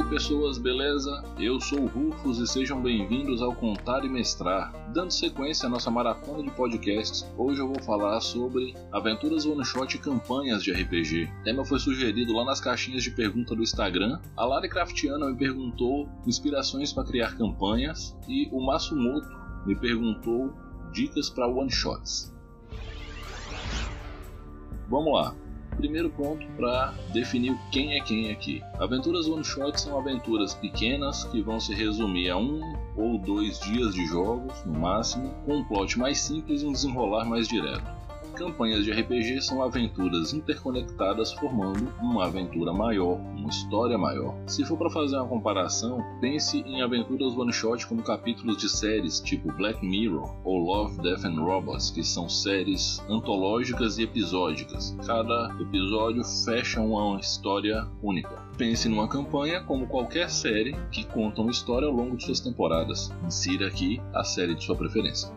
aí pessoas, beleza? Eu sou o Rufus e sejam bem-vindos ao Contar e Mestrar. Dando sequência à nossa maratona de podcasts, hoje eu vou falar sobre aventuras one shot e campanhas de RPG. O tema foi sugerido lá nas caixinhas de pergunta do Instagram. A Lari Craftiana me perguntou inspirações para criar campanhas e o Massumoto me perguntou dicas para one shots. Vamos lá primeiro ponto para definir quem é quem aqui. Aventuras one shot são aventuras pequenas que vão se resumir a um ou dois dias de jogos no máximo, com um plot mais simples e um desenrolar mais direto. Campanhas de RPG são aventuras interconectadas formando uma aventura maior, uma história maior. Se for para fazer uma comparação, pense em aventuras one shot como capítulos de séries tipo Black Mirror ou Love, Death and Robots, que são séries antológicas e episódicas. Cada episódio fecha uma história única. Pense numa campanha como qualquer série que conta uma história ao longo de suas temporadas. Insira aqui a série de sua preferência.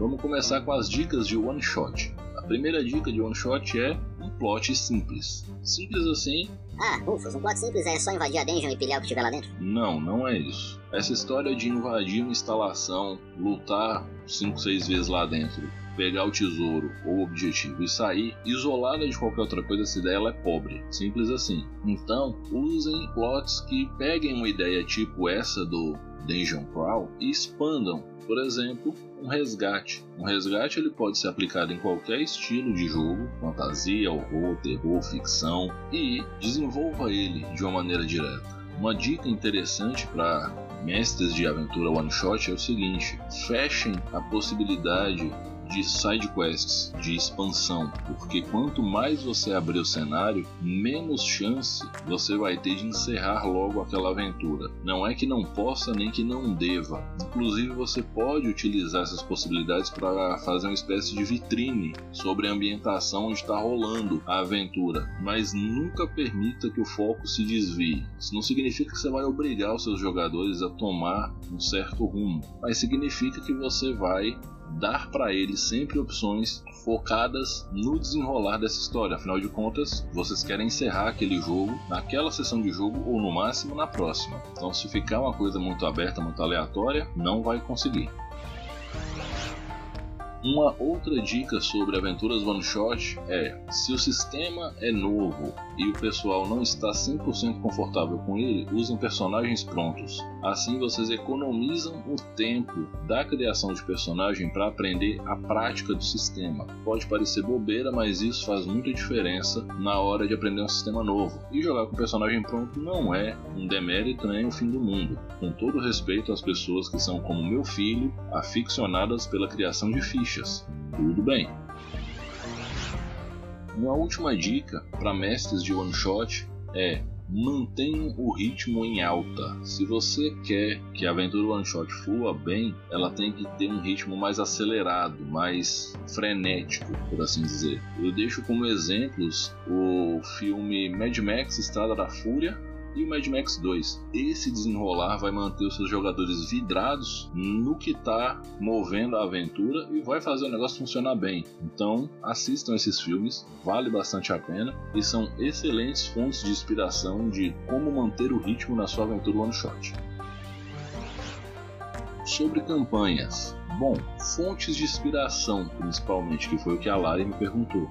Vamos começar com as dicas de one shot. A primeira dica de one shot é um plot simples. Simples assim. Ah, Rufus, um plot simples é só invadir a dungeon e pilhar o que tiver lá dentro? Não, não é isso. Essa história de invadir uma instalação, lutar 5, 6 vezes lá dentro, pegar o tesouro ou o objetivo e sair isolada de qualquer outra coisa, essa ideia ela é pobre. Simples assim. Então, usem plots que peguem uma ideia tipo essa do Dungeon Crawl e expandam. Por exemplo, um resgate. Um resgate ele pode ser aplicado em qualquer estilo de jogo, fantasia, horror, terror, ficção, e desenvolva ele de uma maneira direta. Uma dica interessante para mestres de aventura one shot é o seguinte: fechem a possibilidade de side quests, de expansão, porque quanto mais você abrir o cenário, menos chance você vai ter de encerrar logo aquela aventura. Não é que não possa nem que não deva. Inclusive você pode utilizar essas possibilidades para fazer uma espécie de vitrine sobre a ambientação onde está rolando a aventura, mas nunca permita que o foco se desvie. Isso não significa que você vai obrigar os seus jogadores a tomar um certo rumo, mas significa que você vai dar para eles sempre opções focadas no desenrolar dessa história. Afinal de contas, vocês querem encerrar aquele jogo naquela sessão de jogo ou no máximo na próxima. Então, se ficar uma coisa muito aberta, muito aleatória, não vai conseguir. Uma outra dica sobre aventuras one shot é: se o sistema é novo e o pessoal não está 100% confortável com ele, usem personagens prontos. Assim vocês economizam o tempo da criação de personagem para aprender a prática do sistema. Pode parecer bobeira, mas isso faz muita diferença na hora de aprender um sistema novo. E jogar com personagem pronto não é um demérito nem o fim do mundo. Com todo respeito às pessoas que são como meu filho, aficionadas pela criação de fichas fichas. Tudo bem. Uma última dica para mestres de one shot é mantenham o ritmo em alta. Se você quer que a aventura one shot flua bem, ela tem que ter um ritmo mais acelerado, mais frenético, por assim dizer. Eu deixo como exemplos o filme Mad Max Estrada da Fúria e o Mad Max 2. Esse desenrolar vai manter os seus jogadores vidrados no que está movendo a aventura e vai fazer o negócio funcionar bem. Então, assistam esses filmes, vale bastante a pena e são excelentes fontes de inspiração de como manter o ritmo na sua aventura one shot. Sobre campanhas. Bom, fontes de inspiração, principalmente, que foi o que a Lari me perguntou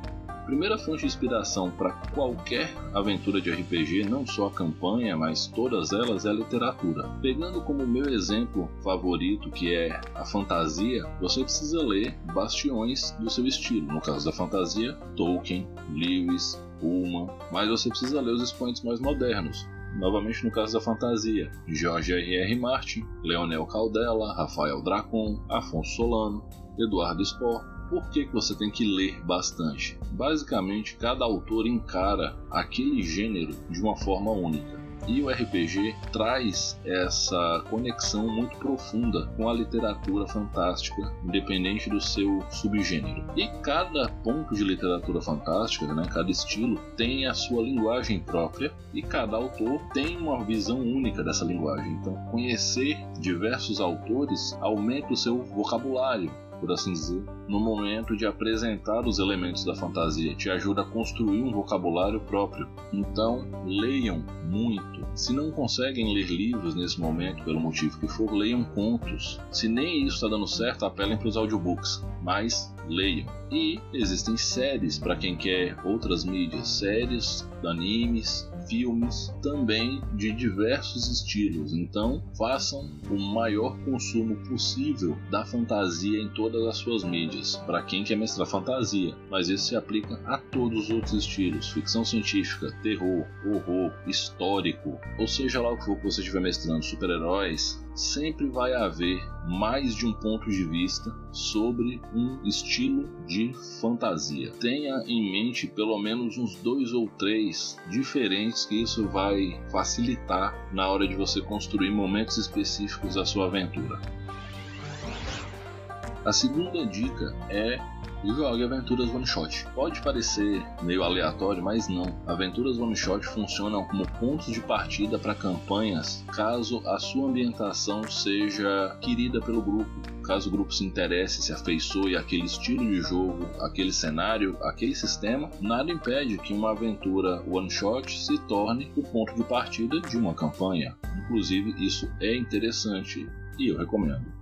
primeira fonte de inspiração para qualquer aventura de RPG, não só a campanha, mas todas elas, é a literatura. Pegando como meu exemplo favorito, que é a fantasia, você precisa ler bastiões do seu estilo. No caso da fantasia, Tolkien, Lewis, Pullman, mas você precisa ler os expoentes mais modernos, novamente no caso da fantasia, George R. R. Martin, Leonel Caldela, Rafael Dracon, Afonso Solano, Eduardo Spohr, por que, que você tem que ler bastante? Basicamente, cada autor encara aquele gênero de uma forma única. E o RPG traz essa conexão muito profunda com a literatura fantástica, independente do seu subgênero. E cada ponto de literatura fantástica, né, cada estilo, tem a sua linguagem própria e cada autor tem uma visão única dessa linguagem. Então, conhecer diversos autores aumenta o seu vocabulário, por assim dizer, no momento de apresentar os elementos da fantasia, te ajuda a construir um vocabulário próprio. Então, leiam muito. Se não conseguem ler livros nesse momento, pelo motivo que for, leiam contos. Se nem isso está dando certo, apelem para os audiobooks, mas leiam. E existem séries para quem quer outras mídias, séries, animes, filmes também de diversos estilos. Então, façam o maior consumo possível da fantasia em todas as suas mídias, para quem quer mestrar fantasia, mas isso se aplica a todos os outros estilos: ficção científica, terror, horror, histórico, ou seja lá o que for que você estiver mestrando, super-heróis, sempre vai haver mais de um ponto de vista sobre um estilo de fantasia. Tenha em mente pelo menos uns dois ou três diferentes que isso vai facilitar na hora de você construir momentos específicos da sua aventura. A segunda dica é jogue aventuras one shot. Pode parecer meio aleatório, mas não. Aventuras one shot funcionam como pontos de partida para campanhas caso a sua ambientação seja querida pelo grupo. Caso o grupo se interesse, se afeiçoe àquele estilo de jogo, aquele cenário, aquele sistema, nada impede que uma aventura one shot se torne o ponto de partida de uma campanha. Inclusive, isso é interessante e eu recomendo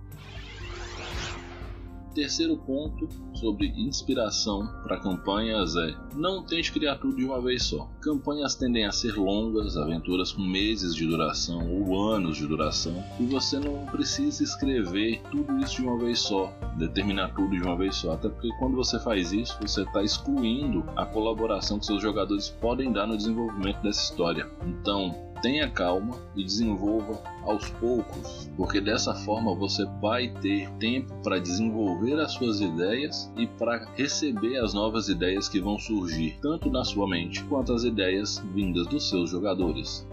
terceiro ponto sobre inspiração para campanhas é: não tente criar tudo de uma vez só. Campanhas tendem a ser longas, aventuras com meses de duração ou anos de duração, e você não precisa escrever tudo isso de uma vez só, determinar tudo de uma vez só, até porque quando você faz isso, você está excluindo a colaboração que seus jogadores podem dar no desenvolvimento dessa história. Então, tenha calma e desenvolva aos poucos, porque dessa forma você vai ter tempo para desenvolver as suas ideias e para receber as novas ideias que vão surgir, tanto na sua mente quanto as ideias vindas dos seus jogadores.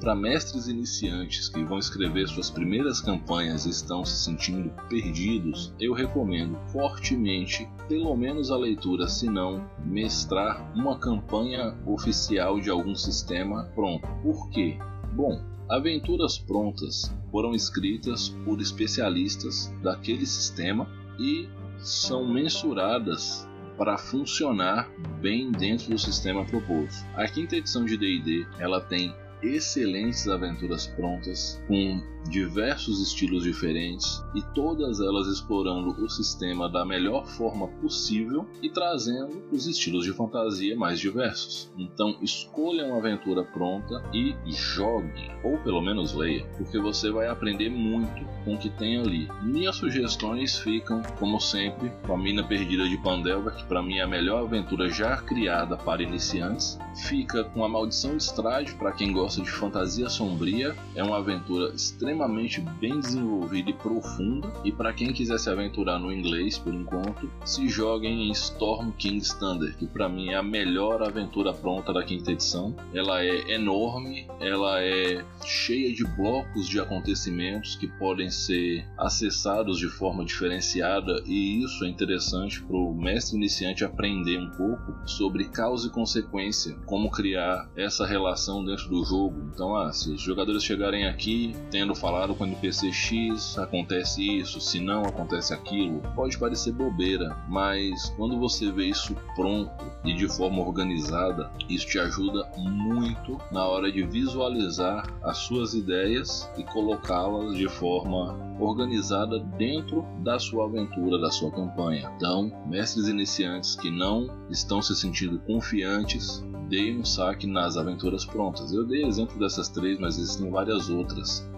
Para mestres iniciantes que vão escrever suas primeiras campanhas e estão se sentindo perdidos, eu recomendo fortemente pelo menos a leitura, se não mestrar uma campanha oficial de algum sistema pronto. Por quê? Bom, aventuras prontas foram escritas por especialistas daquele sistema e são mensuradas para funcionar bem dentro do sistema proposto. A quinta edição de D&D, ela tem excelentes aventuras prontas com diversos estilos diferentes e todas elas explorando o sistema da melhor forma possível e trazendo os estilos de fantasia mais diversos. Então escolha uma aventura pronta e jogue, ou pelo menos leia, porque você vai aprender muito com o que tem ali. Minhas sugestões ficam, como sempre, com a Mina Perdida de Pandelva, que para mim é a melhor aventura já criada para iniciantes. Fica com a Maldição de Strade para quem gosta de fantasia sombria, é uma aventura extremamente extremamente bem desenvolvida e profunda. E para quem quiser se aventurar no inglês por enquanto, se joguem em Storm King's Thunder, que para mim é a melhor aventura pronta da quinta edição. Ela é enorme, ela é cheia de blocos de acontecimentos que podem ser acessados de forma diferenciada e isso é interessante para o mestre iniciante aprender um pouco sobre causa e consequência, como criar essa relação dentro do jogo. Então, ah, se os jogadores chegarem aqui tendo falaram com o NPC X acontece isso, se não acontece aquilo. Pode parecer bobeira, mas quando você vê isso pronto e de forma organizada, isso te ajuda muito na hora de visualizar as suas ideias e colocá-las de forma organizada dentro da sua aventura, da sua campanha. Então, mestres iniciantes que não estão se sentindo confiantes, deem um saque nas aventuras prontas. Eu dei exemplo dessas três, mas existem várias outras.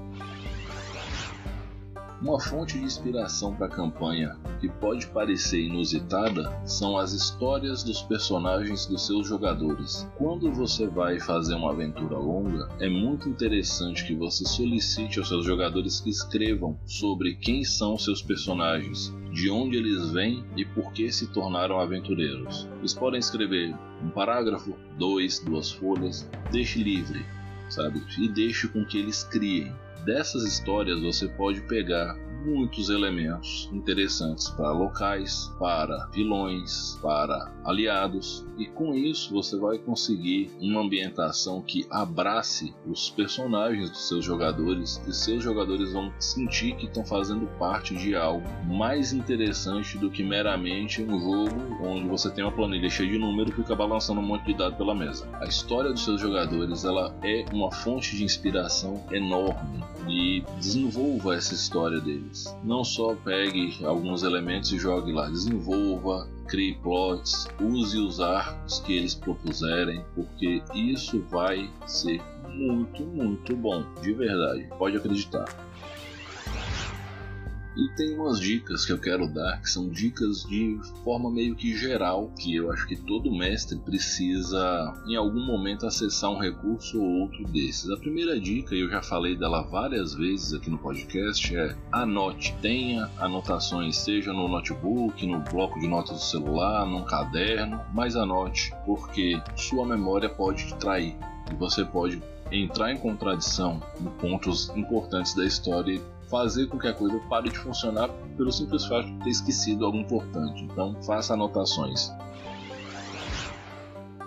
Uma fonte de inspiração para a campanha que pode parecer inusitada são as histórias dos personagens dos seus jogadores. Quando você vai fazer uma aventura longa, é muito interessante que você solicite aos seus jogadores que escrevam sobre quem são seus personagens, de onde eles vêm e por que se tornaram aventureiros. Eles podem escrever um parágrafo, dois, duas folhas, deixe livre, sabe? E deixe com que eles criem dessas histórias você pode pegar muitos elementos interessantes para locais, para vilões, para aliados, e com isso você vai conseguir uma ambientação que abrace os personagens dos seus jogadores. E seus jogadores vão sentir que estão fazendo parte de algo mais interessante do que meramente um jogo onde você tem uma planilha cheia de números e fica balançando um monte de dados pela mesa. A história dos seus jogadores ela é uma fonte de inspiração enorme. E desenvolva essa história Não só pegue alguns elementos e jogue lá, desenvolva, crie plots, use os arcos que eles propuserem, porque isso vai ser muito, muito bom, de verdade, pode acreditar. E tem umas dicas que eu quero dar, que são dicas de forma meio que geral, que eu acho que todo mestre precisa em algum momento acessar um recurso ou outro desses. A primeira dica, e eu já falei dela várias vezes aqui no podcast, é anote. Tenha anotações, seja no notebook, no bloco de notas do celular, num caderno, mas anote, porque sua memória pode te trair. E você pode entrar em contradição em pontos importantes da história fazer com que a coisa pare de funcionar pelo simples fato de ter esquecido algo importante. Então, faça anotações.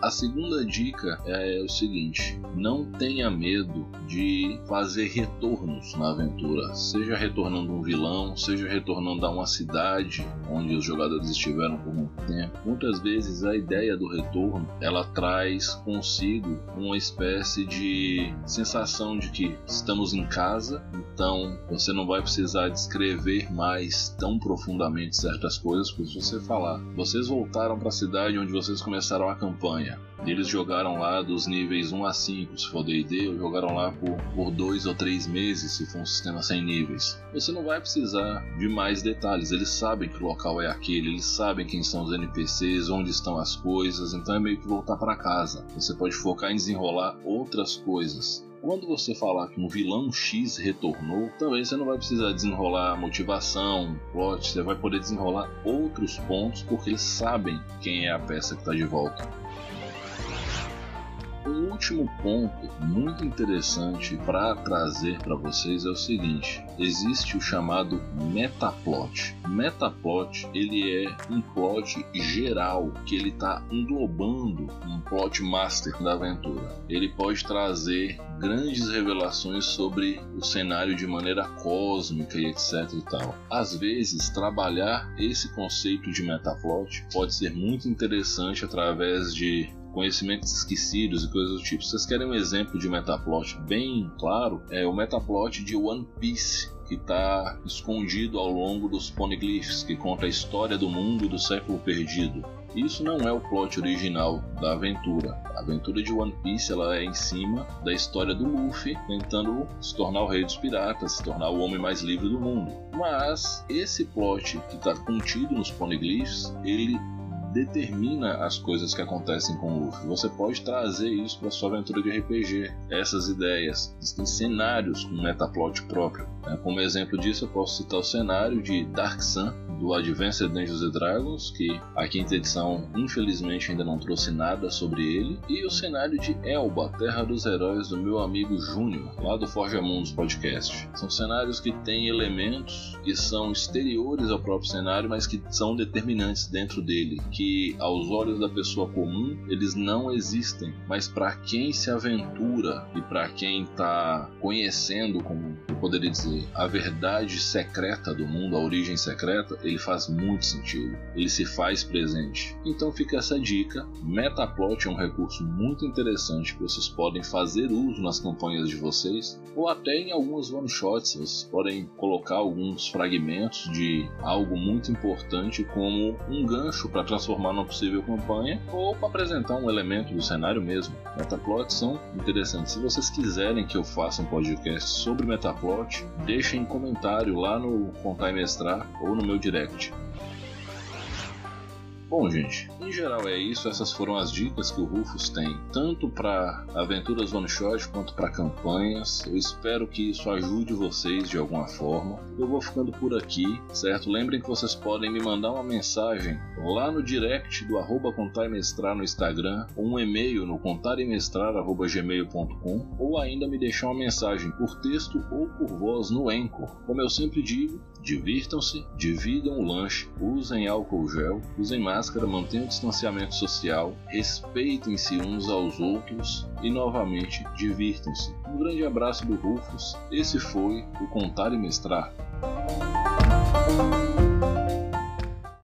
A segunda dica é o seguinte: não tenha medo de fazer retornos na aventura, seja retornando um vilão, seja retornando a uma cidade onde os jogadores estiveram por muito tempo. Muitas vezes a ideia do retorno ela traz consigo uma espécie de sensação de que estamos em casa, então você não vai precisar descrever mais tão profundamente certas coisas, porque se você falar, vocês voltaram para a cidade onde vocês começaram a campanha eles jogaram lá dos níveis 1 a 5, se for D&D, jogaram lá por, por 2 ou 3 meses, se for um sistema sem níveis. Você não vai precisar de mais detalhes, eles sabem que local é aquele, eles sabem quem são os NPCs, onde estão as coisas, então é meio que voltar para casa. Você pode focar em desenrolar outras coisas. Quando você falar que um vilão X retornou, também você não vai precisar desenrolar motivação, plot, você vai poder desenrolar outros pontos porque eles sabem quem é a peça que está de volta. Último ponto muito interessante para trazer para vocês é o seguinte: existe o chamado metaplot. Metaplot ele é um plot geral que ele está englobando um plot master da aventura. Ele pode trazer grandes revelações sobre o cenário de maneira cósmica e etc e tal. Às vezes, trabalhar esse conceito de metaplot pode ser muito interessante através de conhecimentos esquecidos e coisas do tipo. Vocês querem um exemplo de metaplot bem claro? É o metaplot de One Piece que está escondido ao longo dos poneglyphs, que conta a história do mundo do século perdido. Isso não é o plot original da aventura. A aventura de One Piece ela é em cima da história do Luffy tentando se tornar o rei dos piratas, se tornar o homem mais livre do mundo. Mas esse plot que está contido nos poneglyphs, ele determina as coisas que acontecem com o Luffy. Você pode trazer isso para sua aventura de RPG, essas ideias. Existem cenários com metaplot próprio. Né? Como exemplo disso, eu posso citar o cenário de Dark Sun, do Advanced Dungeons Dragons, que a quinta edição infelizmente ainda não trouxe nada sobre ele, e o cenário de Elba, Terra dos Heróis, do meu amigo Júnior, lá do Forja Mundos Podcast. São cenários que têm elementos que são exteriores ao próprio cenário, mas que são determinantes dentro dele, que aos olhos da pessoa comum eles não existem, mas para quem se aventura e para quem está conhecendo, como eu poderia dizer, a verdade secreta do mundo, a origem secreta, ele faz muito sentido, ele se faz presente. Então fica essa dica: Metaplot é um recurso muito interessante que vocês podem fazer uso nas campanhas de vocês, ou até em alguns one shots, vocês podem colocar alguns fragmentos de algo muito importante como um gancho para transformar numa possível campanha ou para apresentar um elemento do cenário mesmo. Metaplots são interessantes. Se vocês quiserem que eu faça um podcast sobre Metaplot, deixem um comentário lá no Contar e Mestrar ou no meu direct. Bom, gente, em geral é isso. Essas foram as dicas que o Rufus tem, tanto para aventuras one shot quanto para campanhas. Eu espero que isso ajude vocês de alguma forma. Eu vou ficando por aqui, certo? Lembrem que vocês podem me mandar uma mensagem lá no direct do arroba no Instagram, ou um e-mail no contarimestrar.gmail.com, ou ainda me deixar uma mensagem por texto ou por voz no Anchor. Como eu sempre digo, divirtam-se, dividam o lanche, usem álcool gel, usem máscara, mantenham o distanciamento social, respeitem-se uns aos outros e novamente divirtam-se. Um grande abraço do Rufus. Esse foi o Contar e Mestrar.